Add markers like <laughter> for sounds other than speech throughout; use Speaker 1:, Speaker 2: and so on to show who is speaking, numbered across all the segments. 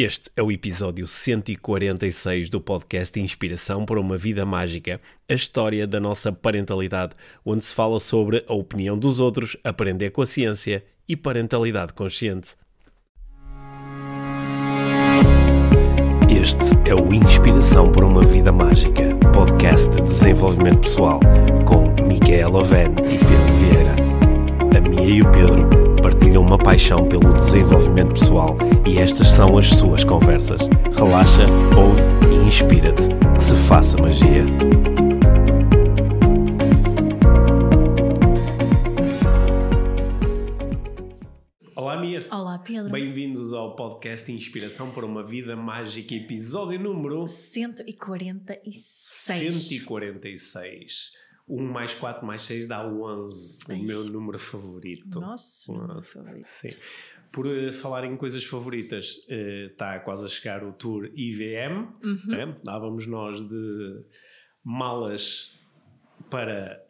Speaker 1: Este é o episódio 146 do podcast Inspiração para uma Vida Mágica, a história da nossa parentalidade, onde se fala sobre a opinião dos outros, aprender com a ciência e parentalidade consciente. Este é o Inspiração para uma Vida Mágica, podcast de desenvolvimento pessoal, com Micaela Oven e Pedro Vieira. A Mia e o Pedro partilham uma paixão pelo desenvolvimento pessoal e estas são as suas conversas. Relaxa, ouve e inspira-te. Que se faça magia. Olá, Mia.
Speaker 2: Olá, Pedro.
Speaker 1: Bem-vindos ao podcast Inspiração para uma Vida Mágica, episódio número
Speaker 2: 146.
Speaker 1: 146. 1 mais 4 mais 6 dá 11, Ai. o meu número favorito.
Speaker 2: Nosso número favorito. Sim.
Speaker 1: Por uh, falar em coisas favoritas, uh, está quase a chegar o Tour IVM. Uhum. Né? Lá vamos nós de malas para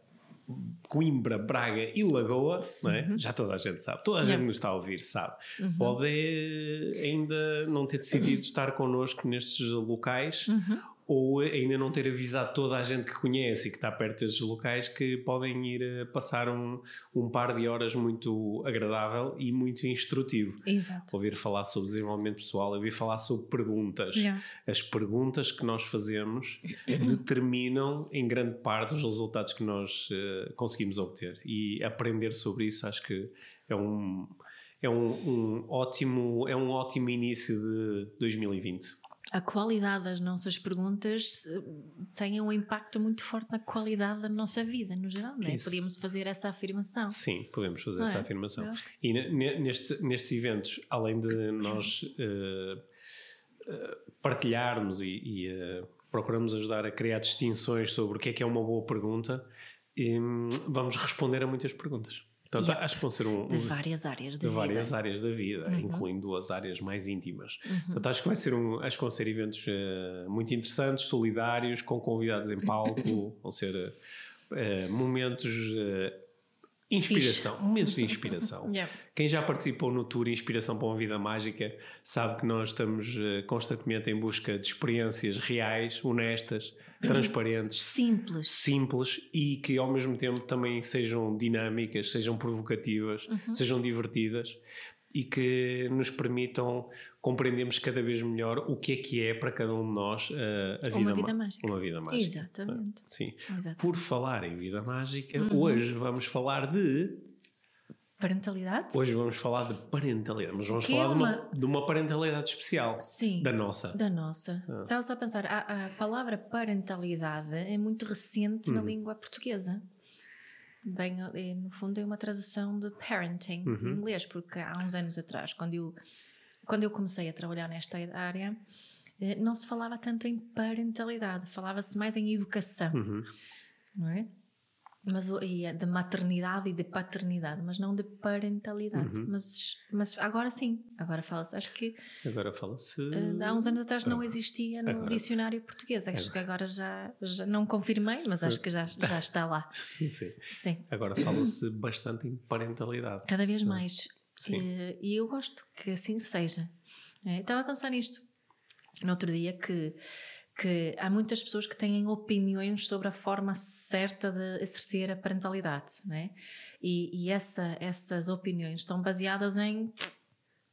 Speaker 1: Coimbra, Braga e Lagoa, é? já toda a gente sabe, toda a gente nos está a ouvir sabe. Uhum. Pode eh, ainda não ter decidido estar connosco nestes locais uhum ou ainda não ter avisado toda a gente que conhece e que está perto desses locais que podem ir a passar um, um par de horas muito agradável e muito instrutivo.
Speaker 2: Exato.
Speaker 1: Ouvir falar sobre desenvolvimento pessoal, ouvir falar sobre perguntas. Yeah. As perguntas que nós fazemos <coughs> determinam em grande parte os resultados que nós uh, conseguimos obter e aprender sobre isso acho que é um é um, um ótimo é um ótimo início de 2020
Speaker 2: a qualidade das nossas perguntas tem um impacto muito forte na qualidade da nossa vida, no geral, não é? Podíamos fazer essa afirmação.
Speaker 1: Sim, podemos fazer não essa é? afirmação. E nestes, nestes eventos, além de nós uh, uh, partilharmos e, e uh, procuramos ajudar a criar distinções sobre o que é que é uma boa pergunta, um, vamos responder a muitas perguntas. Então, yeah. acho que vão ser um,
Speaker 2: de várias áreas
Speaker 1: da de vida. várias áreas da vida, uhum. incluindo as áreas mais íntimas. Uhum. Portanto, acho que vai ser um, acho que vão ser eventos uh, muito interessantes, solidários, com convidados em palco, <laughs> vão ser uh, momentos uh, inspiração, Fixe. momentos de inspiração. <laughs> yeah. Quem já participou no tour Inspiração para uma Vida Mágica sabe que nós estamos constantemente em busca de experiências reais, honestas transparentes,
Speaker 2: simples.
Speaker 1: simples e que ao mesmo tempo também sejam dinâmicas, sejam provocativas, uhum. sejam divertidas e que nos permitam compreendermos cada vez melhor o que é que é para cada um de nós uh, a
Speaker 2: vida, uma vida mágica.
Speaker 1: Uma vida mágica.
Speaker 2: Exatamente.
Speaker 1: Sim. Exatamente. Por falar em vida mágica, uhum. hoje vamos falar de
Speaker 2: Parentalidade?
Speaker 1: Hoje vamos falar de parentalidade, mas vamos que falar é uma... de, uma, de, uma, parentalidade especial.
Speaker 2: Sim.
Speaker 1: Da nossa.
Speaker 2: Da nossa. Ah. Estava só a pensar, a, a, palavra parentalidade é muito recente na uhum. língua portuguesa. Bem, é, no fundo é uma tradução de parenting uhum. em inglês, porque há uns anos atrás, quando eu, quando eu comecei a trabalhar nesta área, eh, não se falava tanto em parentalidade, falava-se mais em educação. Uhum. Não é? Mas e é de maternidade e de paternidade, mas não de parentalidade. Uhum. Mas, mas agora sim, agora fala-se. Acho que
Speaker 1: agora fala-se.
Speaker 2: Uh, há uns anos atrás não existia no agora. dicionário português. Acho agora. que agora já, já não confirmei, mas acho que já, já está lá. <laughs>
Speaker 1: Sim, sim. sim. Agora fala-se bastante em parentalidade.
Speaker 2: Cada vez mais. Sim. Uh, e eu gosto que assim seja. É, estava a pensar nisto no outro dia que que há muitas pessoas que têm opiniões sobre a forma certa de exercer a parentalidade, né? E, e essa, essas opiniões estão baseadas em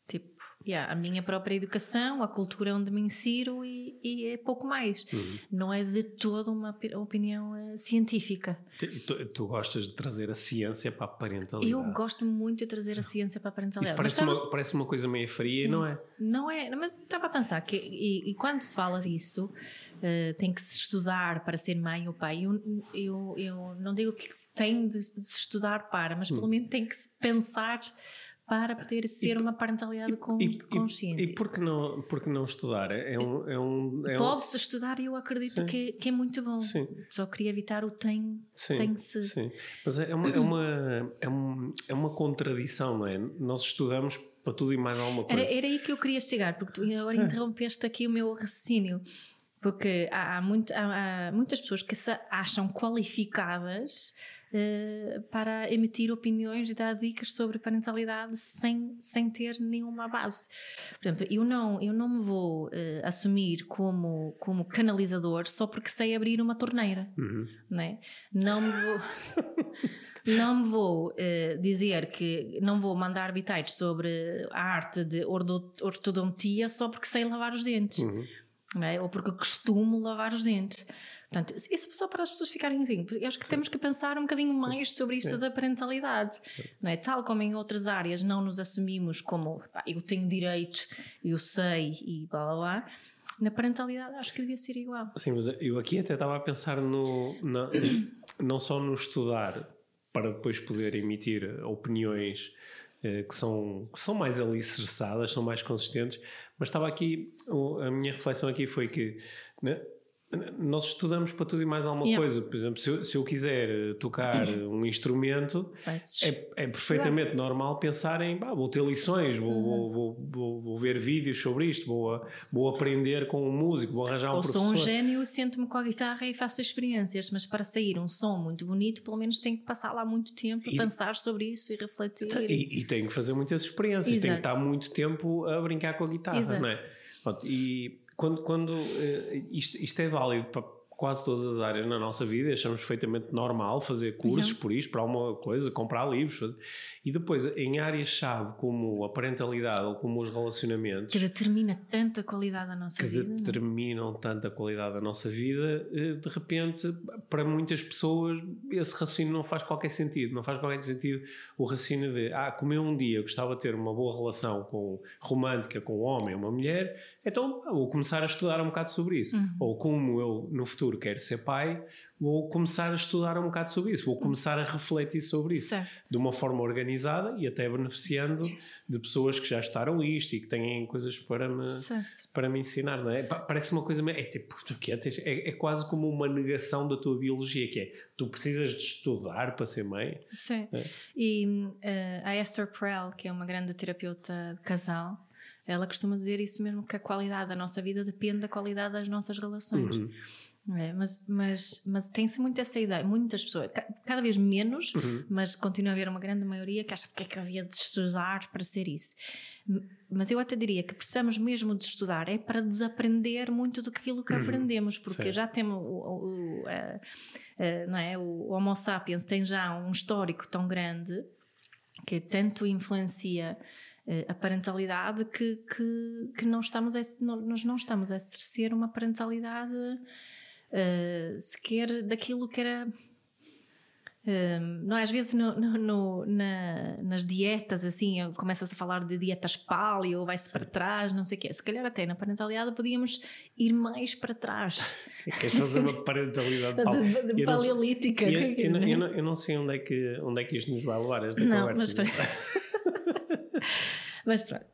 Speaker 2: tipo yeah, a minha própria educação, a cultura onde me insiro e, e é pouco mais. Uhum. Não é de toda uma opinião uh, científica.
Speaker 1: Tu, tu, gostas de trazer a ciência para a parentalidade?
Speaker 2: Eu gosto muito de trazer a ciência para a parentalidade.
Speaker 1: Isso parece, uma, parece uma coisa meio fria, Sim, não é?
Speaker 2: Não é, mas estava a pensar que, e, e quando se fala disso, uh, tem que se estudar para ser mãe ou pai. Eu, eu, eu não digo que se tem de se estudar para, mas pelo hum. menos tem que se pensar para poder ser e, uma parentalidade com, e, consciente.
Speaker 1: E, e por que não, por que não estudar? É um, é um, é
Speaker 2: Pode-se estudar e eu acredito que, que, é muito bom. Sim. Só queria evitar o tem, sim, tem se.
Speaker 1: Sim. Mas é uma, é, uma, é, um, é uma contradição, não é? Nós estudamos para tudo e mais alguma coisa.
Speaker 2: Era, era aí que eu queria chegar, porque tu agora ah. interrompeste aqui o meu raciocínio. Porque há, há, muito, há, há muitas pessoas que se acham qualificadas uh, para emitir opiniões e dar dicas sobre parentalidade sem, sem ter nenhuma base. Por exemplo, eu não, eu não me vou uh, assumir como, como canalizador só porque sei abrir uma torneira. Uhum. Né? Não me vou. <laughs> não me vou uh, dizer que não vou mandar bitites sobre a arte de ortodontia só porque sei lavar os dentes. Uhum. É? Ou porque costumo lavar os dentes. Portanto, isso só para as pessoas ficarem assim. Eu acho que Sim. temos que pensar um bocadinho mais sobre isto Sim. da parentalidade. Não é? Tal como em outras áreas não nos assumimos como pá, eu tenho direito, eu sei e blá blá blá. Na parentalidade acho que devia ser igual.
Speaker 1: Sim, mas eu aqui até estava a pensar no, na, não só no estudar para depois poder emitir opiniões eh, que, são, que são mais alicerçadas, são mais consistentes, mas estava aqui, a minha reflexão aqui foi que né, nós estudamos para tudo e mais alguma yeah. coisa. Por exemplo, se eu, se eu, quiser eh, tocar um instrumento, é, é, perfeitamente normal pensar em bah, vou ter lições, vou, uhum. vou, vou, vou, ver vídeos sobre isto, vou, vou aprender com um músico, vou arranjar um Ou professor.
Speaker 2: Ou sou um gênio, sento-me com a guitarra e faço experiências, mas para sair um som muito bonito, pelo menos tenho que passar lá muito tempo e, a pensar sobre isso e refletir.
Speaker 1: E, e tenho que fazer muitas experiências, Exato. tenho que estar muito tempo a brincar com a guitarra, Exato. não é? Pronto, e quando, quando uh, isto, isto é válido para quase todas as áreas na nossa vida, achamos perfeitamente normal fazer cursos uhum. por isto, para alguma coisa, comprar livros. Fazer. E depois, em áreas-chave como a parentalidade ou como os relacionamentos.
Speaker 2: Que determina tanto a qualidade da nossa
Speaker 1: que
Speaker 2: vida.
Speaker 1: Que é? determinam tanto a qualidade da nossa vida, eh, de repente, para muitas pessoas, esse raciocínio não faz qualquer sentido. Não faz qualquer sentido o raciocínio de, ah, como eu um dia gostava de ter uma boa relação com, romântica com um homem ou uma mulher, então vou começar a estudar um bocado sobre isso. Uhum. Ou como eu, no futuro, futuro quero ser pai, vou começar a estudar um bocado sobre isso, vou começar a refletir sobre isso
Speaker 2: certo.
Speaker 1: de uma forma organizada e até beneficiando de pessoas que já estudaram isto e que têm coisas para me, para me ensinar, não é? Parece uma coisa, é tipo, é, é quase como uma negação da tua biologia, que é tu precisas de estudar para ser mãe.
Speaker 2: Sim. É. E uh, a Esther Perel, que é uma grande terapeuta de casal, ela costuma dizer isso mesmo, que a qualidade da nossa vida depende da qualidade das nossas relações. Uhum. É, mas, mas, mas tem-se muito essa ideia, muitas pessoas, cada vez menos, uhum. mas continua a haver uma grande maioria que acha que é que havia de estudar para ser isso. Mas eu até diria que precisamos mesmo de estudar é para desaprender muito do que uhum. aprendemos, porque já temos o, o, o, a, a, não é? o Homo sapiens tem já um histórico tão grande que tanto influencia eh, a parentalidade que, que, que não estamos a, nós não estamos a exercer uma parentalidade uh, sequer daquilo que era. Uh, não, é? às vezes no, no, no, na, nas dietas assim começa-se a falar de dietas paleo vai-se para trás, não sei o quê se calhar até na parentalidade podíamos ir mais para trás
Speaker 1: queres fazer uma parentalidade <laughs>
Speaker 2: de, paleolítica
Speaker 1: eu, eu, eu, eu, não, eu não sei onde é, que, onde é que isto nos vai levar esta não, conversa
Speaker 2: mas, <laughs> mas pronto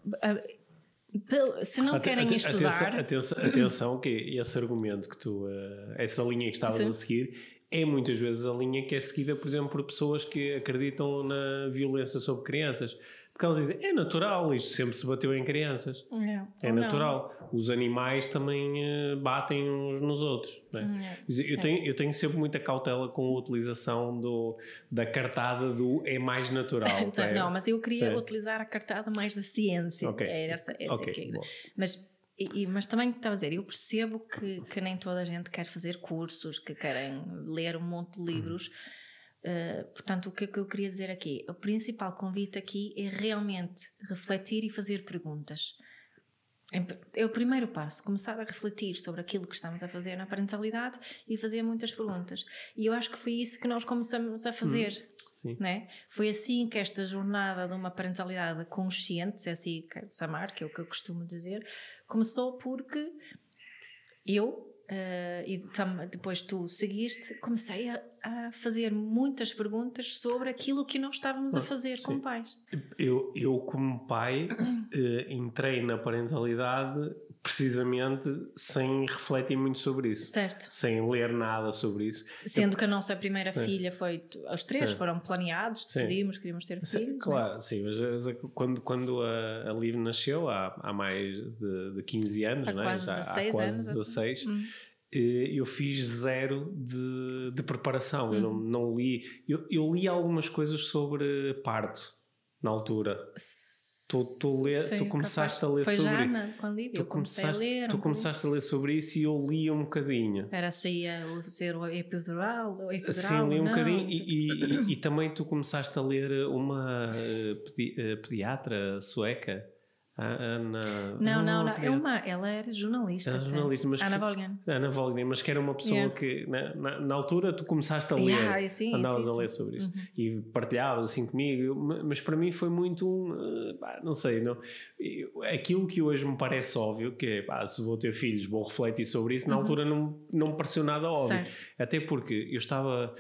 Speaker 2: se não querem estudar.
Speaker 1: Atenção, <clears throat> atenção, que esse argumento que tu, uh, essa linha que estavas Sim. a seguir, é muitas vezes a linha que é seguida, por exemplo, por pessoas que acreditam na violência sobre crianças. Porque elas dizem, é natural, isto sempre se bateu em crianças.
Speaker 2: É,
Speaker 1: é natural. Não. Os animais também uh, batem uns nos outros. É? eu, tenho, eu tenho sempre muita cautela com a utilização do, da cartada do é mais natural. <laughs>
Speaker 2: então, é? Não, mas eu queria Sim. utilizar a cartada mais da ciência. Okay. Era essa, essa okay, que Mas e, mas também estava a dizer, eu percebo que, que nem toda a gente quer fazer cursos, que querem ler um monte de livros. Uhum Uh, portanto, o que, é que eu queria dizer aqui? O principal convite aqui é realmente refletir e fazer perguntas. É o primeiro passo, começar a refletir sobre aquilo que estamos a fazer na parentalidade e fazer muitas perguntas. E eu acho que foi isso que nós começamos a fazer. Hum, né? Foi assim que esta jornada de uma parentalidade consciente, se é assim que chamar, que é o que eu costumo dizer, começou porque eu Uh, e depois tu seguiste, comecei a, a, fazer muitas perguntas sobre aquilo que nós estávamos a ah, fazer Sim. como pais.
Speaker 1: Eu, eu como pai, uh, <clears throat> entrei na parentalidade precisamente sem refletir muito sobre isso.
Speaker 2: Certo.
Speaker 1: Sem ler nada sobre isso.
Speaker 2: Sendo eu, que a nossa primeira sim. filha foi. Os três foram planeados, decidimos, sim. queríamos ter filhos. Né?
Speaker 1: Claro, sim, mas quando, quando a, a Liv nasceu, há, há mais de, de 15 anos, há
Speaker 2: né? quase
Speaker 1: Já,
Speaker 2: 16
Speaker 1: há quase
Speaker 2: anos.
Speaker 1: 16. Hum. eu fiz zero de, de preparação. Uhum. Eu não, não li. Eu, eu, li algumas coisas sobre parto na altura. Tu, tu, lê, tu começaste capaz. a ler
Speaker 2: Foi
Speaker 1: sobre
Speaker 2: quando li, tu começaste, a ler.
Speaker 1: Tu um começaste a ler sobre isso e eu li um bocadinho.
Speaker 2: Era se ia ser o epidural, o epidural
Speaker 1: Sim, li um não, bocadinho e, e, e, também tu começaste a ler uma eh, pedi, eh, pediatra sueca. Ana.
Speaker 2: Não, não, não. É uma, ela era jornalista. Era jornalista mas Ana Volgren.
Speaker 1: Ana Volgren, mas que era uma pessoa yeah. que na, na, na, altura tu começaste a ler, yeah, sim, andavas sim, a ler sim. sobre isso uhum. e partilhavas assim comigo, mas para mim foi muito um. não sei, não, aquilo que hoje me parece óbvio, que é pá, se vou ter filhos, vou refletir sobre isso, na uhum. altura não, não me pareceu nada óbvio. Certo. Até porque eu estava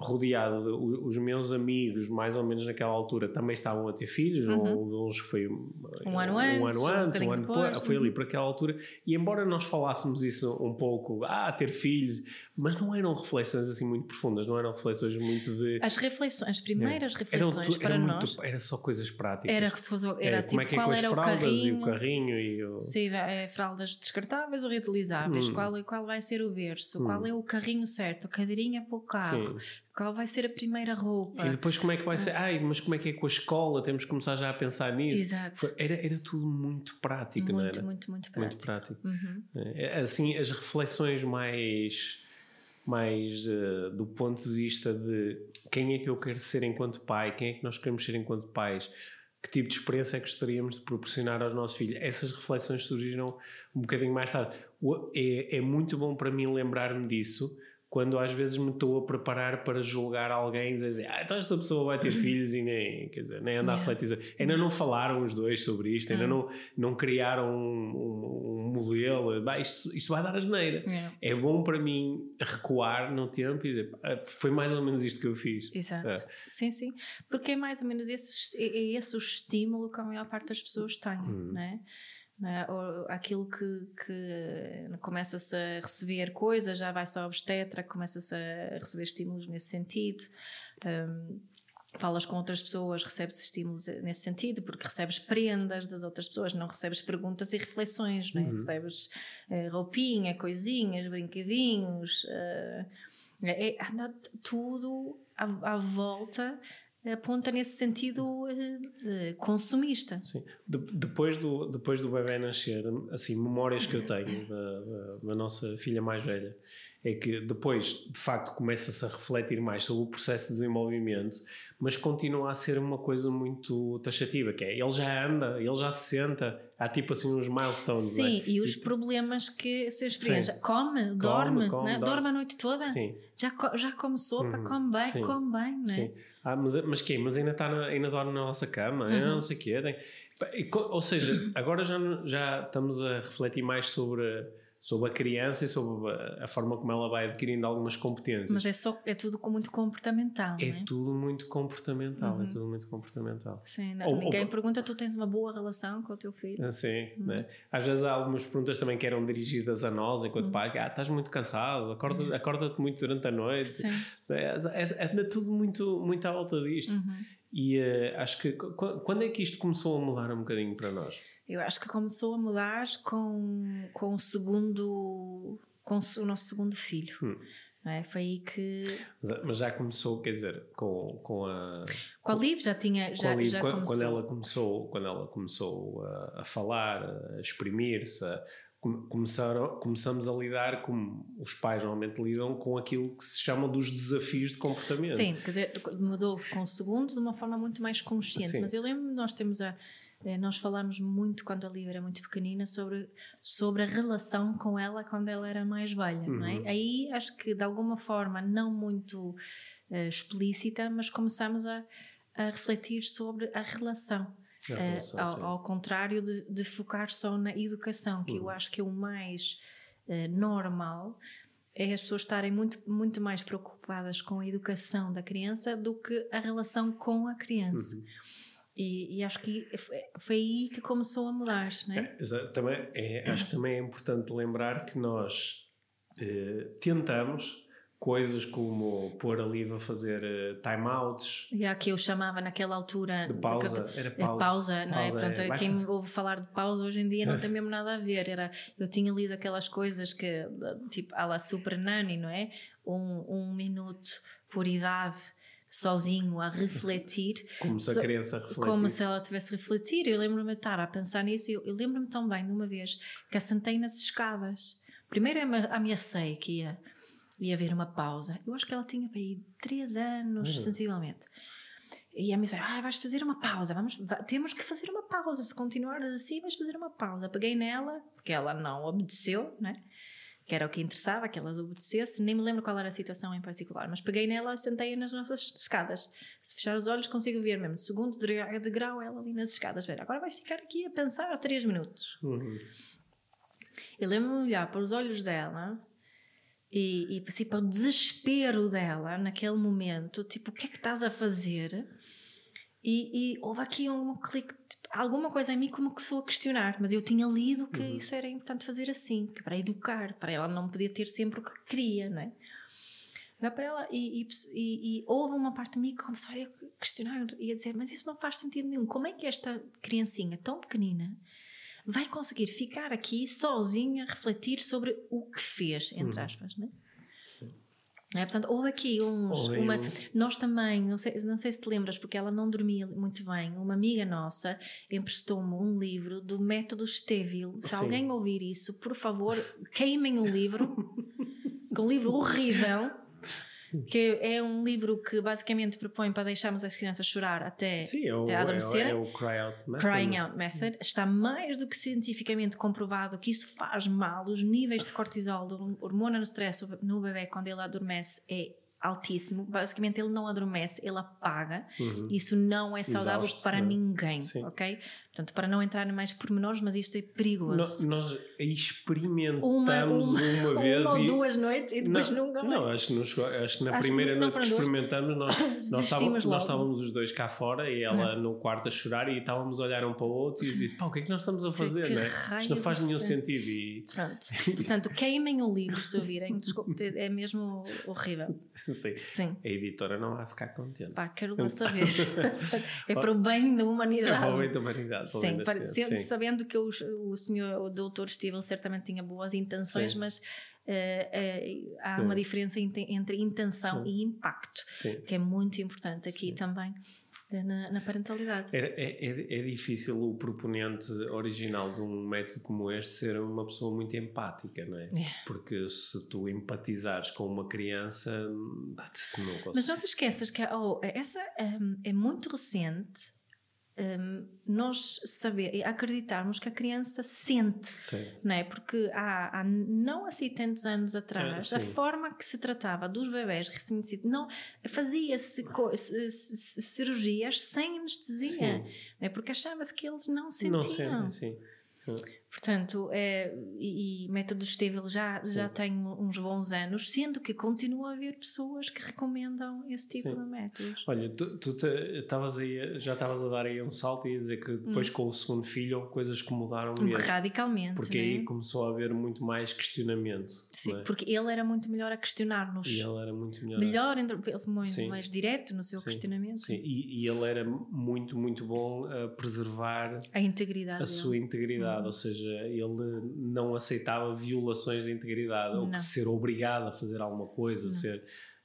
Speaker 1: rodeado de, os meus amigos, mais ou menos naquela altura, também estavam a ter filhos, uhum. uns foi
Speaker 2: um ano antes,
Speaker 1: um ano, antes, um, ano depois, foi ali uhum. para aquela altura, e embora nós falássemos isso um pouco, ah, ter filhos, mas não eram reflexões assim muito profundas, não eram reflexões muito de...
Speaker 2: As reflexões, as primeiras é. reflexões para
Speaker 1: era
Speaker 2: nós...
Speaker 1: Muito, era só coisas práticas.
Speaker 2: Era, era, era tipo, como é que é qual era o carrinho...
Speaker 1: E o carrinho e o...
Speaker 2: Sim, é, fraldas descartáveis ou reutilizáveis, hum. qual, qual vai ser o berço, hum. qual é o carrinho certo, a cadeirinha para o carro... Sim qual vai ser a primeira roupa?
Speaker 1: E depois como é que vai ser? Ai, mas como é que é com a escola? Temos que começar já a pensar nisso.
Speaker 2: Exato.
Speaker 1: Era, era tudo muito prático,
Speaker 2: muito,
Speaker 1: não era?
Speaker 2: Muito, muito prático. Muito prático.
Speaker 1: Uhum. É, assim, as reflexões mais, mais uh, do ponto de vista de quem é que eu quero ser enquanto pai, quem é que nós queremos ser enquanto pais, que tipo de experiência é que gostaríamos de proporcionar aos nossos filhos. Essas reflexões surgiram um bocadinho mais tarde. É, é muito bom para mim lembrar-me disso, quando às vezes me estou a preparar para julgar alguém e dizer assim, ah, então esta pessoa vai ter filhos e nem, quer dizer, nem anda yeah. a refletir. Ainda não falaram os dois sobre isto, ainda não, não criaram um, um, um modelo. Bah, isto, isto vai dar asneira. Yeah. É bom para mim recuar no tempo e dizer, foi mais ou menos isto que eu fiz.
Speaker 2: Exato. É. Sim, sim. Porque é mais ou menos esse, é, é esse o estímulo que a maior parte das pessoas tem, hum. não é? Né? Ou aquilo que, que começa-se a receber coisas, já vai só obstetra, começa-se a receber estímulos nesse sentido. Um, falas com outras pessoas, recebes estímulos nesse sentido, porque recebes prendas das outras pessoas, não recebes perguntas e reflexões, né? uhum. recebes uh, roupinha, coisinhas, brinquedinhos, uh, é, é, tudo à, à volta aponta nesse sentido uh, consumista.
Speaker 1: Sim. De, depois, do, depois do bebê nascer, assim, memórias que eu tenho da, da, da nossa filha mais velha, é que depois, de facto, começa-se a refletir mais sobre o processo de desenvolvimento, mas continua a ser uma coisa muito taxativa, que é, ele já anda, ele já se senta, há tipo assim uns milestones,
Speaker 2: Sim, é? e os tipo, problemas que se experiência. Come, dorme, come, né? dorme a noite toda, Sim. Já, já come sopa, uhum. come bem, Sim. come bem, né? Sim.
Speaker 1: Ah, mas, mas quê? Mas ainda, está na, ainda dorme na nossa cama? Uhum. Não sei o quê. Tem, ou seja, agora já, já estamos a refletir mais sobre sobre a criança e sobre a, forma como ela vai adquirindo algumas competências.
Speaker 2: Mas é só é tudo muito comportamental,
Speaker 1: é,
Speaker 2: é?
Speaker 1: tudo muito comportamental, é uhum. é tudo muito comportamental.
Speaker 2: Sim, não, ou, ninguém ou, pergunta tu tens uma boa relação com o teu filho.
Speaker 1: Ah, sim, uhum. né? às vezes há algumas perguntas também que eram dirigidas a nós enquanto uhum. pai, ah, estás muito cansado, acorda, uhum. acorda-te muito durante a noite. Sim. É, é, é, tudo muito, muito à volta disto. E uh, acho que quando é que isto começou a mudar um bocadinho para nós?
Speaker 2: Eu acho que começou a mudar com, com o segundo, com o nosso segundo filho. Hum. É? Foi aí que.
Speaker 1: Mas já começou, quer dizer, com, com a.
Speaker 2: Com a Liv já tinha. Já, Liv, já
Speaker 1: quando,
Speaker 2: começou.
Speaker 1: quando ela começou, quando ela começou a, a falar, a exprimir-se, começaram, começamos a lidar como os pais normalmente lidam com aquilo que se chama dos desafios de comportamento.
Speaker 2: Sim, quer dizer, mudou com o segundo de uma forma muito mais consciente. Sim. Mas eu lembro, nós temos a eh, nós falamos muito quando a Lívia era muito pequenina sobre, sobre a relação com ela quando ela era mais velha, uhum. não é? Uhum. Aí acho que de alguma forma não muito uh, explícita, mas começamos a, a refletir sobre a relação. Relação uh, ao, ao, contrário de, de, focar só na educação, que uhum. eu acho que é o mais uh, normal é as pessoas estarem muito, muito mais preocupadas com a educação da criança do que a relação com a criança. Uhum. E, e, acho que foi aí que começou a mudar, não é?
Speaker 1: é também é, acho que também é importante lembrar que nós eh, tentamos, coisas como pôr a Liv a fazer uh, timeouts.
Speaker 2: E há que eu chamava naquela altura.
Speaker 1: De pausa.
Speaker 2: De,
Speaker 1: era
Speaker 2: é
Speaker 1: pausa.
Speaker 2: pausa, não é?
Speaker 1: Pausa,
Speaker 2: Portanto,
Speaker 1: é.
Speaker 2: quem ouve falar de pausa hoje em dia não tem <laughs> mesmo nada a ver. Era, eu tinha lido aquelas coisas que, tipo, a la Super Nani, não é? Um, um minuto por idade sozinho a refletir. <laughs>
Speaker 1: Como se a criança refletisse.
Speaker 2: Como se ela tivesse a refletir. Eu lembro-me de estar a pensar nisso. Eu, eu lembro-me tão bem de uma vez que assentei nas escadas. Primeiro eu me- ameacei que ia, ia haver uma pausa. Eu acho que ela tinha para aí três anos,
Speaker 1: Uhum.
Speaker 2: sensivelmente. E ameacei, ah, vais fazer uma pausa, vamos, va- temos que fazer uma pausa. Se continuares assim, vais fazer uma pausa. Peguei nela, porque ela não obedeceu, né? que era o que interessava, que ela obedecesse. Nem me lembro qual era a situação em particular, mas peguei nela e sentei-a nas nossas escadas. Se fechar os olhos, consigo ver mesmo. Segundo degrau, ela ali nas escadas. Agora vais ficar aqui a pensar três minutos.
Speaker 1: Uhum.
Speaker 2: Eu lembro-me olhar para os olhos dela e, e assim, para o desespero dela naquele momento, tipo, o que é que estás a fazer? E, e houve aqui um clique, tipo, alguma coisa em mim que começou a questionar, mas eu tinha lido que isso era importante fazer assim, que para educar, para ela não podia ter sempre o que queria, não é? Para ela e, e, e- e houve uma parte de mim que começou a questionar e a dizer: Mas isso não faz sentido nenhum. Como é que esta criancinha tão pequenina vai conseguir ficar aqui sozinha a refletir sobre o que fez, entre aspas, né? É, portanto, houve aqui uns. Uma-
Speaker 1: um-
Speaker 2: Nós também, não sei, não sei se te lembras, porque ela não dormia muito bem. Uma amiga nossa emprestou-me um livro do método Steville. Se
Speaker 1: Sim.
Speaker 2: alguém ouvir isso, por favor, queimem o livro, <laughs> que é um livro horrível. Que é um livro que basicamente propõe para deixarmos as crianças chorar até
Speaker 1: Sim, é o, é, o- é o cry out method.
Speaker 2: Crying Out Method está mais do que cientificamente comprovado que isso faz mal. Os níveis de cortisol, do hormona no stress no bebê quando ele adormece é altíssimo. Basicamente ele não adormece, ele apaga.
Speaker 1: Uhum.
Speaker 2: Isso não é saudável
Speaker 1: Exausto,
Speaker 2: para
Speaker 1: não é?
Speaker 2: ninguém,
Speaker 1: Sim.
Speaker 2: ok? Portanto, para não entrar em mais pormenores, mas isto é perigoso.
Speaker 1: No- nós experimentamos
Speaker 2: Uma-
Speaker 1: uma, <laughs>
Speaker 2: uma-
Speaker 1: vez
Speaker 2: Uma ou
Speaker 1: e
Speaker 2: duas noites e depois
Speaker 1: não,
Speaker 2: nunca
Speaker 1: não,
Speaker 2: mais.
Speaker 1: acho que, não chegou- acho que na
Speaker 2: Acho que
Speaker 1: primeira
Speaker 2: não
Speaker 1: noite que experimentamos, nós, <laughs> nós, estávamos, nós estávamos os dois cá fora e ela no quarto a chorar e estávamos a olhar um para o outro e disse: pá, o que é que nós estamos a fazer?
Speaker 2: que
Speaker 1: Né? Isto não faz nenhum sentido. E,
Speaker 2: Pronto. <laughs> Portanto, queimem o livro se ouvirem. Desculpe, é mesmo horrível.
Speaker 1: sim,
Speaker 2: Sim.
Speaker 1: a editora não vai ficar contente.
Speaker 2: Pá, quero lá saber. é para o bem da
Speaker 1: É
Speaker 2: humanidade.
Speaker 1: para o bem da humanidade.
Speaker 2: Sim, para- sendo-
Speaker 1: sim.
Speaker 2: sabendo que o, o senhor, o doutor Steven certamente tinha boas intenções,
Speaker 1: Sim.
Speaker 2: mas eh, eh, há
Speaker 1: Sim.
Speaker 2: uma diferença entre intenção e impacto, que é muito importante aqui também eh, na, na parentalidade.
Speaker 1: É, é, é- é difícil o proponente original de um método como este ser uma pessoa muito empática, não é?
Speaker 2: É.
Speaker 1: Porque se tu empatizares com uma criança, não
Speaker 2: Mas
Speaker 1: consegues.
Speaker 2: não te esqueças que oh, essa hum, é muito recente. Hum, nós saber, acreditarmos que a criança sente
Speaker 1: Certo.
Speaker 2: não é? Porque há, há não assim tantos anos atrás,
Speaker 1: Ah,
Speaker 2: a forma que se tratava dos bebés recém-nascidos, não fazia-se cirurgias sem anestesia,
Speaker 1: Sim.
Speaker 2: não é? Porque achava-se que eles não
Speaker 1: Não
Speaker 2: sentiam.
Speaker 1: sentem, sim.
Speaker 2: Portanto, é, e, e método Estevil já, já tem uns bons anos, sendo que continua a haver pessoas que recomendam esse tipo
Speaker 1: Sim.
Speaker 2: de métodos.
Speaker 1: Olha, tu, tu te- estavas aí, já estavas a dar aí um salto e a dizer que depois com o segundo filho coisas que mudaram mesmo.
Speaker 2: Radicalmente,
Speaker 1: Porque
Speaker 2: não é?
Speaker 1: aí começou a haver muito mais questionamento.
Speaker 2: Sim,
Speaker 1: é?
Speaker 2: porque ele era muito melhor a questionar-nos.
Speaker 1: E ele era muito melhor.
Speaker 2: Melhor, foi muito
Speaker 1: Sim.
Speaker 2: mais direto no seu questionamento.
Speaker 1: Sim, e, e ele era muito, muito bom a preservar
Speaker 2: A integridade
Speaker 1: a
Speaker 2: dele.
Speaker 1: sua integridade,
Speaker 2: Uhum.
Speaker 1: ou seja, ele não aceitava violações da integridade, ou
Speaker 2: Não.
Speaker 1: ser obrigado a fazer alguma coisa, ser,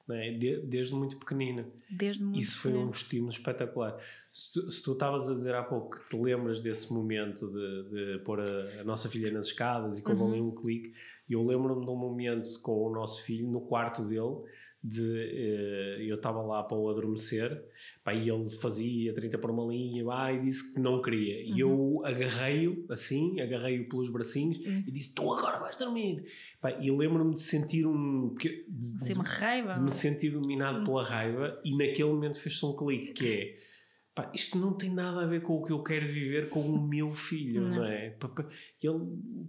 Speaker 1: não é? De- desde muito pequenina.
Speaker 2: Desde muito
Speaker 1: Isso foi um estímulo espetacular. Se tu, se tu estavas a dizer há pouco que te lembras desse momento de, de pôr a, a nossa filha nas escadas e como
Speaker 2: Uhum.
Speaker 1: ali um clique, eu lembro-me de um momento com o nosso filho no quarto dele. De, eh, eu estava lá para o adormecer pá, e ele fazia 30 por uma linha pá, e disse que não queria e eu agarrei-o assim, agarrei-o pelos bracinhos
Speaker 2: Uhum.
Speaker 1: e disse, tu agora vais dormir pá, e lembro-me de sentir um que- de-
Speaker 2: Assim, uma raiva.
Speaker 1: de me sentir dominado
Speaker 2: Hum.
Speaker 1: pela raiva e naquele momento fez-se um clique que é pá, isto não tem nada a ver com o que eu quero viver com o meu filho,
Speaker 2: Não.
Speaker 1: não, é? Ele,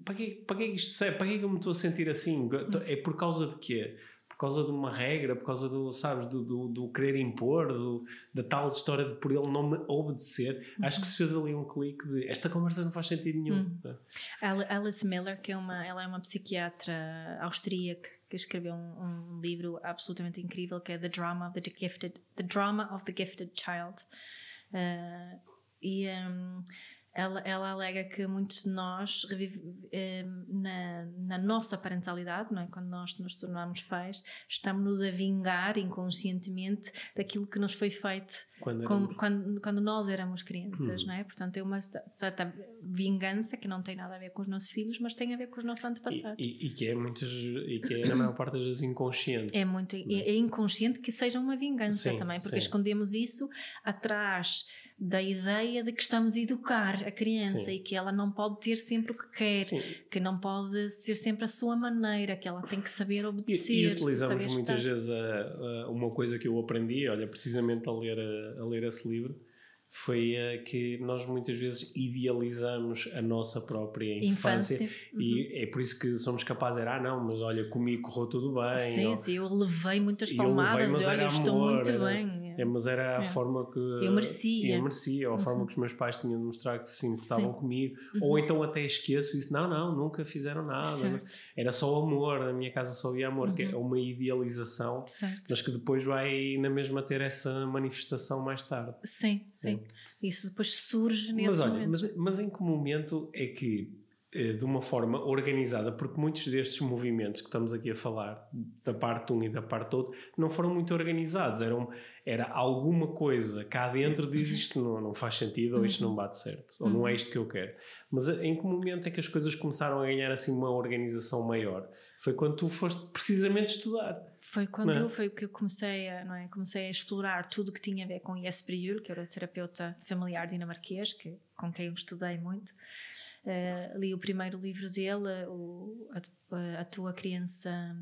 Speaker 1: para que, para que é que isto serve? Para que é que eu me estou a sentir assim?
Speaker 2: Hum.
Speaker 1: É por causa de quê? Por causa de uma regra, por causa do, sabes, do, do, do querer impor, do, da tal história de por ele não me obedecer. Acho que se fez ali um clique de esta conversa não faz sentido nenhum.
Speaker 2: Hum. Ali- Alice Miller, que é uma, ela é uma psiquiatra austríaca que escreveu um, um, livro absolutamente incrível que é The Drama of the Gifted, the Drama of the Gifted Child. Uh, e um, ela, ela alega que muitos de nós eh, na, na, nossa parentalidade, não é? quando nós nos tornamos pais, estamos-nos a vingar inconscientemente daquilo que nos foi feito quando, com, quando, quando, nós éramos crianças, hum. não é? Portanto, é uma certa vingança que não tem nada a ver com os nossos filhos, mas tem a ver com os nossos antepassados.
Speaker 1: E, e, e que é muitas, e que é na maior parte das vezes inconsciente.
Speaker 2: É muito, é, é inconsciente que seja uma vingança sim, também, porque sim. escondemos isso atrás da ideia de que estamos a educar a criança Sim. e que ela não pode ter sempre o que quer, Sim. que não pode ser sempre a sua maneira, que ela tem que saber obedecer.
Speaker 1: E, e utilizamos muitas estar. vezes a, a, uma coisa que eu aprendi, olha, precisamente a ler, a, a ler esse livro, foi uh, que nós muitas vezes idealizamos a nossa própria infância, infância. e uhum. é por isso que somos capazes de dizer, ah não, mas olha, comigo correu tudo bem.
Speaker 2: Sim, ou, sim, eu levei muitas palmadas levei, e olha, estou muito era, bem.
Speaker 1: É, mas era a é. forma que
Speaker 2: eu merecia,
Speaker 1: eu merecia ou a uhum. forma que os meus pais tinham de mostrar que sim, estavam sim. comigo, uhum. ou então até esqueço isso, não, não, nunca fizeram nada, certo. era só amor, na minha casa só havia amor, uhum. que é uhum. uma idealização, certo. mas que depois vai na mesma ter essa manifestação mais tarde.
Speaker 2: Sim, sim. Isso depois surge nesse mas, olha,
Speaker 1: Mas, mas em que momento é que de uma forma organizada, porque muitos destes movimentos que estamos aqui a falar, da parte 1 um e da parte outra, não foram muito organizados. Eram, era alguma coisa cá dentro diz isto não, não faz sentido, ou isto não uhum. bate certo, ou não é uhum. isto que eu quero. Mas eh, em que momento é que as coisas começaram a ganhar assim uma organização maior? Foi quando tu foste precisamente estudar.
Speaker 2: Foi quando é? eu, foi que eu comecei a, não é? comecei a explorar tudo que tinha a ver com Jesper Juhl, que era o terapeuta familiar dinamarquês, que, com quem eu estudei muito. Uh, li o primeiro livro dele, o, a, a, Tua Criança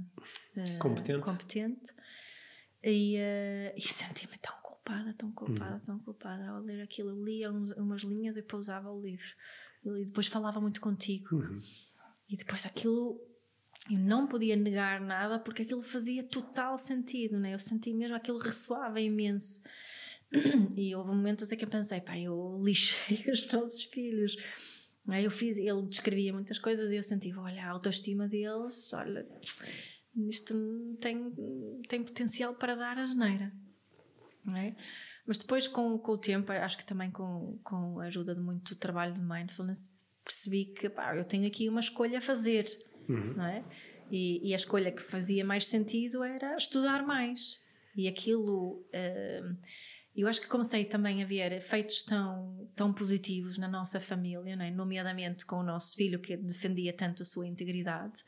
Speaker 2: uh, competente. competente. E, uh, e senti-me tão culpada, tão culpada, uhum. tão culpada ao ler aquilo. Eu lia umas linhas e pausava o livro. E depois falava muito contigo. Uhum. E depois aquilo eu não podia negar nada porque aquilo fazia total sentido, né? Eu senti mesmo aquilo ressoava imenso. <clears throat> E houve momentos em que eu pensei, pá, eu lixei <laughs> os nossos filhos. Aí eu fiz, ele descrevia muitas coisas e eu senti, olha, a autoestima deles, olha, isto tem, tem potencial para dar a geneira. É? Mas depois, com, com o tempo, acho que também com, com a ajuda de muito trabalho de mindfulness, percebi que pá, eu tenho aqui uma escolha a fazer uhum. não é? E, e, a escolha que fazia mais sentido era estudar mais. E aquilo. Uh, eu acho que comecei também a ver efeitos tão, tão positivos na nossa família, não é? nomeadamente com o nosso filho que defendia tanto a sua integridade,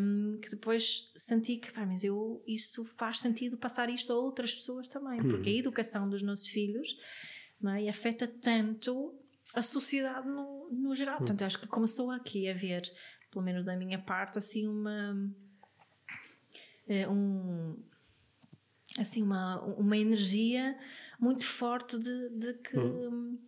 Speaker 2: um, que depois senti que, pá, mas eu, isso faz sentido passar isto a outras pessoas também, uhum. porque a educação dos nossos filhos não é? afeta tanto a sociedade no, no geral. Uhum. Portanto, acho que começou aqui a ver pelo menos da minha parte, assim uma eh, um assim uma, uma energia muito forte de, de que hum.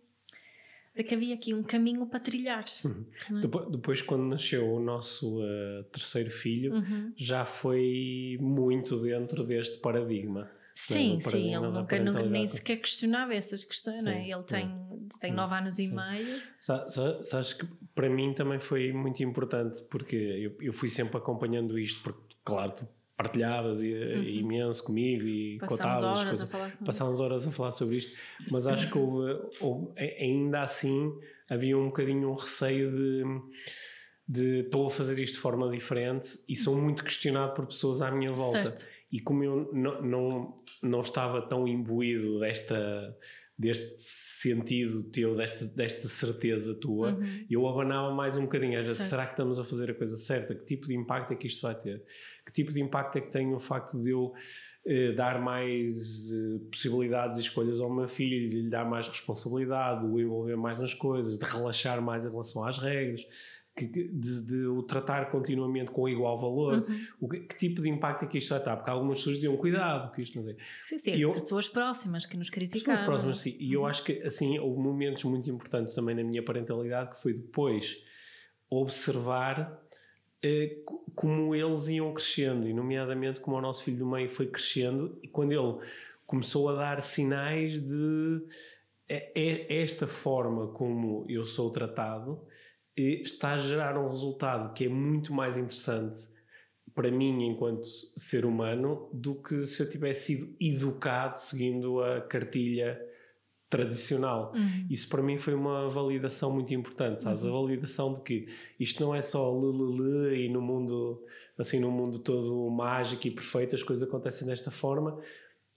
Speaker 2: de que havia aqui um caminho para trilhar. Uhum.
Speaker 1: É? Depois, depois, quando nasceu o nosso uh, terceiro filho, uhum. já foi muito dentro deste paradigma.
Speaker 2: Sim, sim, ele nunca, nunca nem sequer questionava essas questões, sim, é? Ele tem, tem nove anos sim. e meio.
Speaker 1: Sabes que para mim também foi muito importante porque eu, eu fui sempre acompanhando isto, porque, claro, tu partilhavas e, uhum. imenso comigo e
Speaker 2: Passámos horas coisas.
Speaker 1: Passámos horas a falar sobre isto, mas acho que houve, houve, ainda assim havia um bocadinho um receio de de estou a fazer isto de forma diferente e sou muito questionado por pessoas à minha volta. Certo. E como eu não, não, não estava tão imbuído desta, deste sentido teu, desta, desta certeza tua, uhum. eu abanava mais um bocadinho. Era, será que estamos a fazer a coisa certa? Que tipo de impacto é que isto vai ter? Que tipo de impacto é que tem o facto de eu eh, dar mais eh, possibilidades e escolhas ao meu filho, de lhe dar mais responsabilidade, de o envolver mais nas coisas, de relaxar mais em relação às regras? Que, de, de, o tratar continuamente com igual valor, uhum. o que, que, tipo de impacto é que isto vai estar? Porque algumas pessoas diziam cuidado, que isto não é.
Speaker 2: Sim, sim, eu, pessoas próximas que nos criticavam.
Speaker 1: Pessoas próximas, sim. E eu uhum. acho que assim houve momentos muito importantes também na minha parentalidade que foi depois observar eh, como eles iam crescendo, e nomeadamente como o nosso filho do meio foi crescendo, e quando ele começou a dar sinais de é, é esta forma como eu sou tratado está a gerar um resultado que é muito mais interessante para mim enquanto ser humano do que se eu tivesse sido educado seguindo a cartilha tradicional. Uhum. Isso para mim foi uma validação muito importante, sabes? Uhum. A validação de que isto não é só lelele e no mundo assim no mundo todo mágico e perfeito as coisas acontecem desta forma.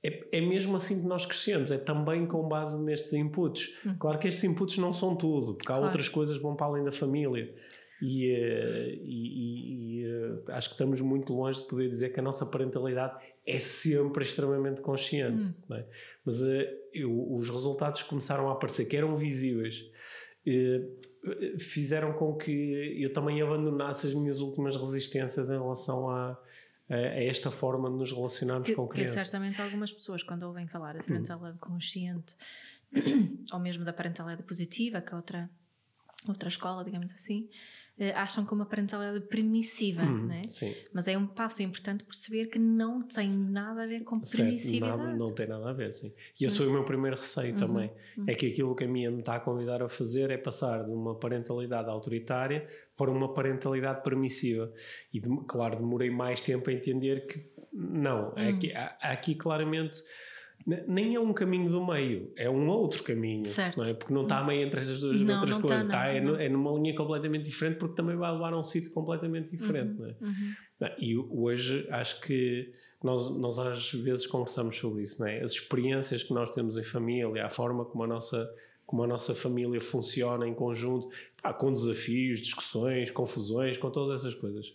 Speaker 1: É, é mesmo assim que nós crescemos, é também com base nestes inputs. Uhum. Claro que estes inputs não são tudo, porque há claro. outras coisas que vão para além da família. E, eh, e, e, eh, acho que estamos muito longe de poder dizer que a nossa parentalidade é sempre extremamente consciente. Hum. É? Mas uh, eu, os resultados começaram a aparecer, que eram visíveis, fizeram com que eu também abandonasse as minhas últimas resistências em relação a, a, a esta forma de nos relacionarmos
Speaker 2: que,
Speaker 1: com crianças.
Speaker 2: Que certamente algumas pessoas, quando ouvem falar da hum. parentalidade consciente, ou mesmo da parentalidade positiva, que é outra, outra escola, digamos assim, acham que uma parentalidade permissiva, uhum, né? Sim. Mas é um passo importante perceber que não tem nada a ver com certo, permissividade.
Speaker 1: Nada, não tem nada a ver, sim. E esse foi o meu primeiro receio uhum, também. Uhum. É que aquilo que a minha me está a convidar a fazer é passar de uma parentalidade autoritária para uma parentalidade permissiva. E, claro, demorei mais tempo a entender que não, é que, há, há aqui claramente nem é um caminho do meio, é um outro caminho, certo. Não é? porque não está a meio entre essas duas não, outras não coisas, está, tá, é, é, numa linha completamente diferente, porque também vai levar a um sítio completamente diferente. Uhum, não é? Uhum. E hoje acho que nós, nós às vezes conversamos sobre isso, não é? as experiências que nós temos em família, a forma como a nossa como a nossa família funciona em conjunto, com desafios, discussões, confusões, com todas essas coisas.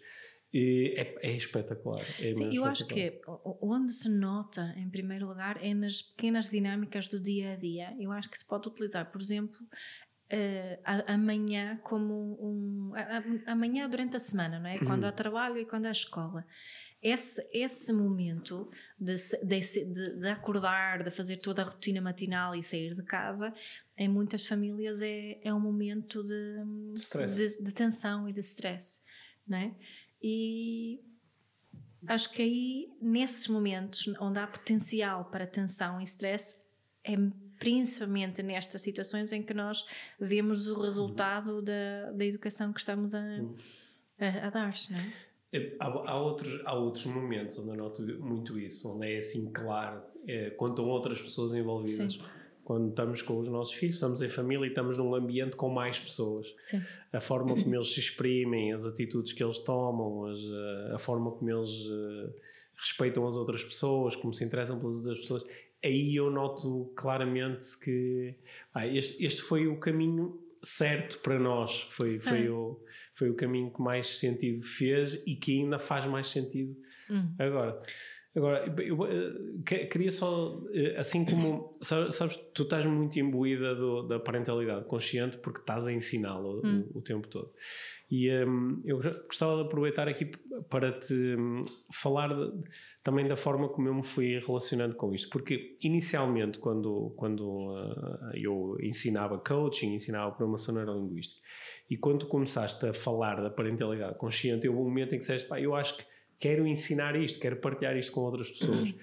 Speaker 1: É, é espetacular. É
Speaker 2: Sim, eu acho que onde se nota, em primeiro lugar, é nas pequenas dinâmicas do dia a dia. Eu acho que se pode utilizar, por exemplo, uh, amanhã como um. amanhã durante a semana, não é? Quando há trabalho e quando há escola. Esse, esse momento de, de, de, acordar, de fazer toda a rotina matinal e sair de casa, em muitas famílias é, é um momento de, de, de tensão e de stress, não é? E acho que aí, nesses momentos onde há potencial para tensão e stress, é principalmente nestas situações em que nós vemos o resultado da, da educação que estamos a, a, a dar, não é?
Speaker 1: é? Há, há, outros, há outros momentos onde eu noto muito isso, onde é assim claro, é, quando estão outras pessoas envolvidas. Sim quando estamos com os nossos filhos, estamos em família e estamos num ambiente com mais pessoas. Sim. A forma como eles se exprimem, as atitudes que eles tomam, as, eh, a forma como eles uh, respeitam as outras pessoas, como se interessam pelas outras pessoas, aí eu noto claramente que ah, este, este foi o caminho certo para nós, foi, foi, o, foi o caminho que mais sentido fez e que ainda faz mais sentido hum. agora. Agora, eu, eh, queria só, eh, assim como, <clears throat> sabes, tu estás muito imbuída do, da parentalidade consciente porque estás a ensiná-la hum. o, o, tempo todo. E um, eu gostava de aproveitar aqui para te um, falar de, também da forma como eu me fui relacionando com isto, porque inicialmente, quando, quando uh, eu ensinava coaching, ensinava programação neurolinguística, e quando começaste a falar da parentalidade consciente, houve um momento em que disseste, pá, eu acho que quero ensinar isto, quero partilhar isto com outras pessoas.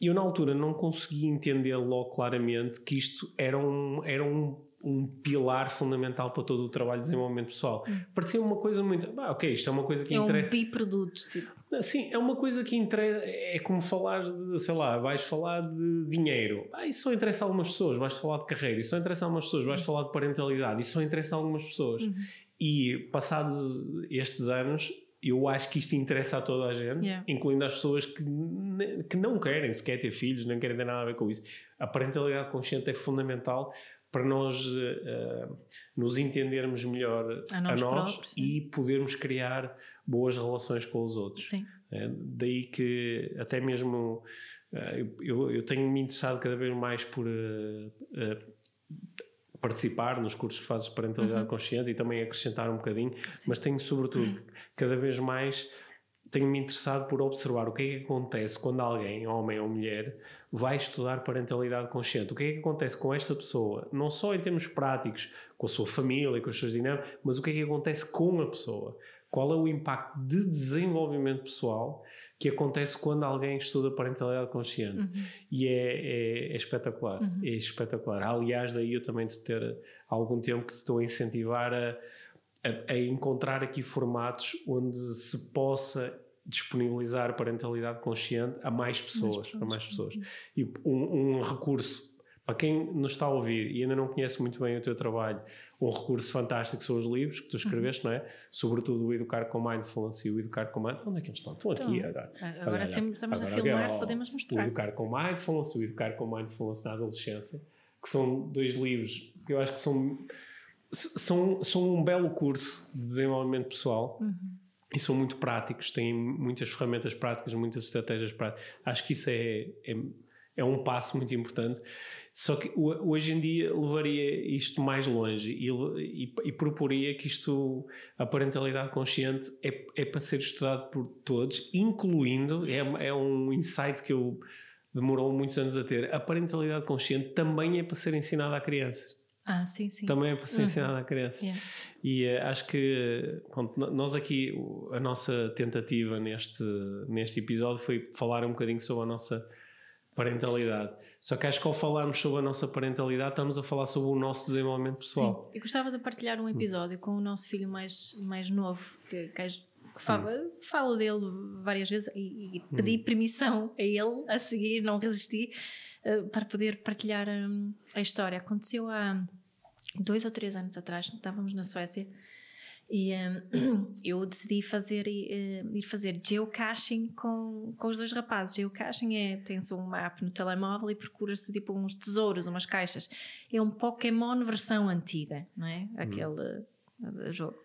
Speaker 1: E eu, na altura, não conseguia entender logo claramente que isto era um, era um, um pilar fundamental para todo o trabalho de desenvolvimento pessoal. Hum. Parecia uma coisa muito. Ah, ok, isto é uma coisa que
Speaker 2: é interessa. É um biproduto. Tipo.
Speaker 1: Sim, é uma coisa que interessa. É como falar de, sei lá, vais falar de dinheiro. Ah, isso só interessa a algumas pessoas. Vais falar de carreira. Isso só interessa a algumas pessoas. Vais falar de parentalidade. Isso só interessa a algumas pessoas. Uhum. E passados estes anos, eu acho que isto interessa a toda a gente, yeah. incluindo as pessoas que, que não querem sequer ter filhos, não querem ter nada a ver com isso. A parentalidade consciente é fundamental para nós uh, nos entendermos melhor a nós, a nós próprios, e podermos criar boas relações com os outros. É, daí que até mesmo uh, eu, eu tenho me interessado cada vez mais por uh, participar nos cursos que fazes de parentalidade uhum. consciente e também acrescentar um bocadinho, Sim. mas tenho sobretudo cada vez mais tenho-me interessado por observar o que é que acontece quando alguém, homem ou mulher, vai estudar parentalidade consciente. O que é que acontece com esta pessoa, não só em termos práticos, com a sua família, com as suas dinâmicas, mas o que é que acontece com a pessoa. Qual é o impacto de desenvolvimento pessoal que acontece quando alguém estuda parentalidade consciente. Uhum. E é, é, é espetacular. Uhum. É espetacular. Aliás, daí eu também de ter algum tempo que te estou a incentivar a, a, a encontrar aqui formatos onde se possa disponibilizar parentalidade consciente a mais pessoas, mais pessoas. a mais pessoas. E um, um recurso para quem nos está a ouvir e ainda não conhece muito bem o teu trabalho, um recurso fantástico são os livros que tu escreveste, não é? Sobretudo o Educar com Mindfulness e o Educar com Mindfulness. Onde é que eles estão? Estão então, aqui agora.
Speaker 2: Agora olha, temos, estamos agora, a filmar, agora, podemos mostrar.
Speaker 1: O Educar com Mindfulness, o Educar com Mindfulness na adolescência, que são dois livros que eu acho que são, são, são um belo curso de desenvolvimento pessoal. Uhum. E são muito práticos, têm muitas ferramentas práticas, muitas estratégias práticas. Acho que isso é, é, é um passo muito importante. Só que hoje em dia levaria isto mais longe e, e, e proporia que isto, a parentalidade consciente, é, é para ser estudado por todos, incluindo, é, é um insight que eu demorou muitos anos a ter, a parentalidade consciente também é para ser ensinada a crianças.
Speaker 2: Ah, sim, sim.
Speaker 1: Também é para ser uhum. ensinada a crianças. Yeah. E uh, acho que pronto, nós aqui, a nossa tentativa neste, neste episódio foi falar um bocadinho sobre a nossa parentalidade. Só que acho que ao falarmos sobre a nossa parentalidade, estamos a falar sobre o nosso desenvolvimento pessoal.
Speaker 2: Sim, eu gostava de partilhar um episódio hum. com o nosso filho mais, mais novo, que, que fala, hum. falo dele várias vezes e, e pedi hum. permissão a ele a seguir, não resisti, uh, para poder partilhar um, a história. Aconteceu há dois ou três anos atrás, estávamos na Suécia e um, <clears throat> eu decidi fazer, uh, ir fazer geocaching com, com os dois rapazes. Geocaching é, tens um mapa no telemóvel e procuras tipo uns tesouros, umas caixas. É um Pokémon versão antiga, não é? Uhum. Aquele uh, jogo.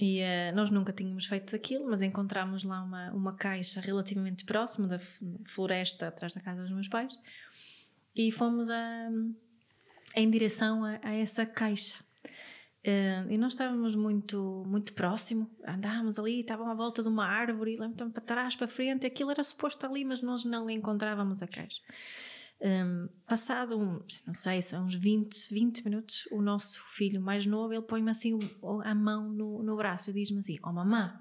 Speaker 2: E uh, nós nunca tínhamos feito aquilo, mas encontramos lá uma, uma caixa relativamente próxima da floresta atrás da casa dos meus pais e fomos a, em direção a, a essa caixa. E nós estávamos muito, muito próximo, andávamos ali, estavam à volta de uma árvore, e então para trás, para frente, aquilo era suposto ali, mas nós não encontrávamos a caixa. Um, passado, um, não sei, são uns 20, 20 minutos, o nosso filho mais novo, ele põe-me assim a mão no, no braço e diz-me assim, oh mamã,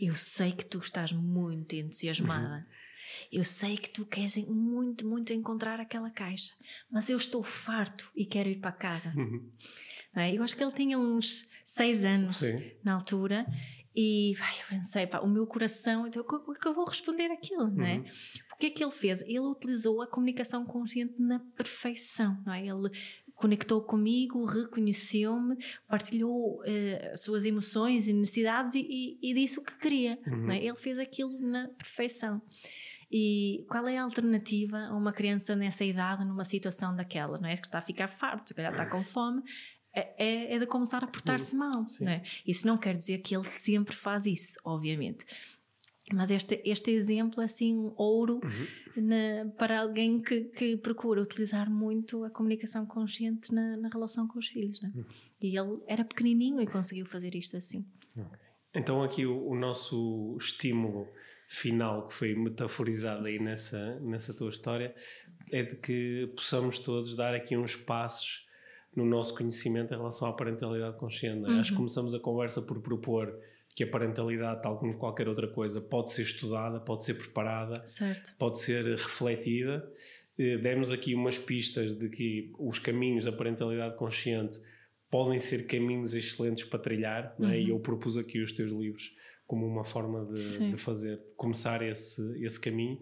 Speaker 2: eu sei que tu estás muito entusiasmada. Uhum. Eu sei que tu queres muito, muito encontrar aquela caixa, mas eu estou farto e quero ir para casa. É? Eu acho que ele tinha uns seis anos Sim. na altura e ai, eu pensei, pá, o meu coração, então o que, eu vou responder aquilo, não é? Uhum. O que é que ele fez? Ele utilizou a comunicação consciente na perfeição, não é? Ele conectou comigo, reconheceu-me, partilhou uh, suas emoções e necessidades e, e, e, disse o que queria. Uhum. É? Ele fez aquilo na perfeição. E qual é a alternativa a uma criança nessa idade, numa situação daquela, não é? Que está a ficar farto, se calhar está com fome, é, é, é de começar a portar-se mal. Não é? Isso não quer dizer que ele sempre faz isso, obviamente. Mas este, este exemplo é assim ouro uhum. na, para alguém que, que procura utilizar muito a comunicação consciente na, na relação com os filhos. É? Uhum. E ele era pequenininho e conseguiu fazer isto assim.
Speaker 1: Okay. Então aqui o, o, nosso estímulo final que foi metaforizado aí nessa, nessa tua história é de que possamos todos dar aqui uns passos no nosso conhecimento em relação à parentalidade consciente. É? Uhum. Acho que começamos a conversa por propor que a parentalidade, tal como qualquer outra coisa, pode ser estudada, pode ser preparada, certo. pode ser refletida. Eh, demos aqui umas pistas de que os caminhos da parentalidade consciente podem ser caminhos excelentes para trilhar, uhum. é? e eu propus aqui os teus livros como uma forma de, de fazer, de começar esse, esse caminho.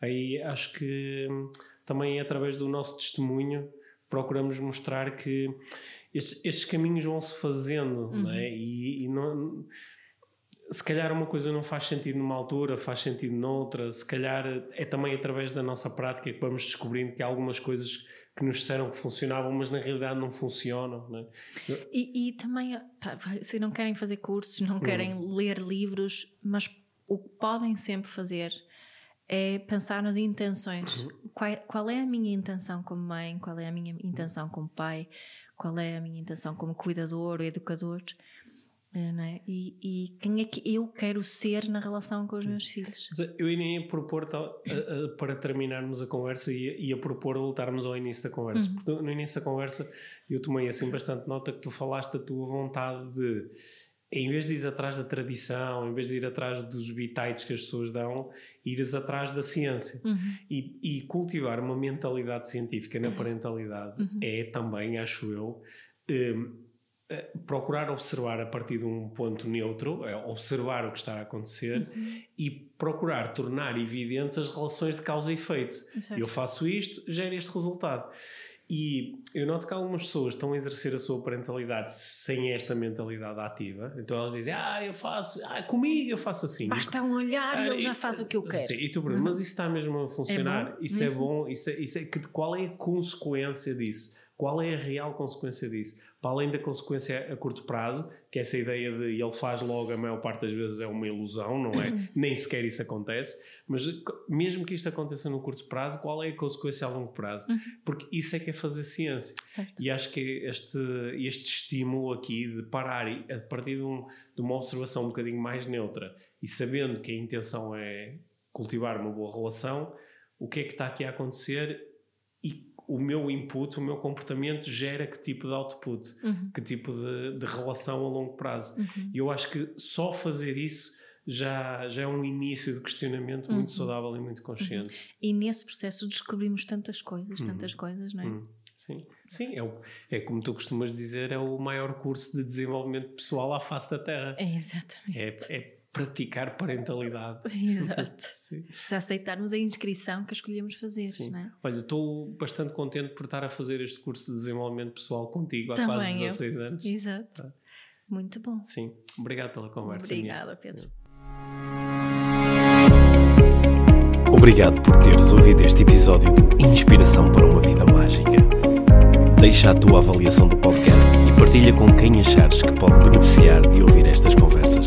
Speaker 1: Aí acho que hum, também através do nosso testemunho procuramos mostrar que estes, estes caminhos vão se fazendo, uhum. não é? E, e não, se calhar uma coisa não faz sentido numa altura, faz sentido noutra, se calhar é também através da nossa prática que vamos descobrindo que há algumas coisas que nos disseram que funcionavam, mas na realidade não funcionam. Não é?
Speaker 2: e, e, também, se não querem fazer cursos, não querem uhum. ler livros, mas o que podem sempre fazer é pensar nas intenções. Uhum. Qual, qual, é a minha intenção como mãe? Qual é a minha intenção como pai? Qual é a minha intenção como cuidador ou educador? É? E, e, quem é que eu quero ser na relação com os meus filhos?
Speaker 1: Eu ia propor, para terminarmos a conversa, ia, ia propor voltarmos ao início da conversa. Uhum. Porque no início da conversa eu tomei assim bastante nota que tu falaste da tua vontade de em vez de ir atrás da tradição, em vez de ir atrás dos bitites que as pessoas dão, ires atrás da ciência. Uhum. E, e, cultivar uma mentalidade científica na uhum. parentalidade uhum. é também, acho eu, um, procurar observar a partir de um ponto neutro, é observar o que está a acontecer uhum. e procurar tornar evidentes as relações de causa e efeito. Certo. Eu faço isto, gera este resultado. E eu noto que algumas pessoas estão a exercer a sua parentalidade sem esta mentalidade ativa. Então elas dizem: Ah, eu faço, ah, comigo eu faço assim.
Speaker 2: Basta um olhar ah, e ele já faz o que eu quero.
Speaker 1: Sim, e tu, Bruno, uhum. mas isso está mesmo a funcionar? É isso é uhum. é bom? Isso é, isso é, que, qual é a consequência disso? Qual é a real consequência disso? para além da consequência a curto prazo, que essa ideia de ele faz logo, a maior parte das vezes é uma ilusão, não é? Uhum. Nem sequer isso acontece, mas mesmo que isto aconteça no curto prazo, qual é a consequência a longo prazo? Uhum. Porque isso é que é fazer ciência. Certo. E acho que este, este estímulo aqui de parar e a partir de, um, de uma observação um bocadinho mais neutra e sabendo que a intenção é cultivar uma boa relação, o que é que está aqui a acontecer o meu input, o meu comportamento gera que tipo de output, uhum. que tipo de, de, relação a longo prazo. Uhum. E eu acho que só fazer isso já, já é um início de questionamento muito uhum. saudável e muito consciente. Uhum.
Speaker 2: E nesse processo descobrimos tantas coisas, tantas uhum. coisas, não é?
Speaker 1: Uhum. Sim, sim é, o, é como tu costumas dizer, é o maior curso de desenvolvimento pessoal à face da Terra.
Speaker 2: É exatamente.
Speaker 1: É, é praticar parentalidade. <laughs>
Speaker 2: Exato. Se aceitarmos a inscrição que escolhemos fazer. Sim. Não é?
Speaker 1: Olha, estou bastante contente por estar a fazer este curso de desenvolvimento pessoal contigo há Também quase 16 eu. anos.
Speaker 2: Exato. Tá. Muito bom.
Speaker 1: Sim. Obrigado pela conversa.
Speaker 2: Obrigada, Pedro.
Speaker 3: Obrigado por teres ouvido este episódio do Inspiração para uma Vida Mágica. Deixa a tua avaliação do podcast e partilha com quem achares que pode beneficiar de ouvir estas conversas.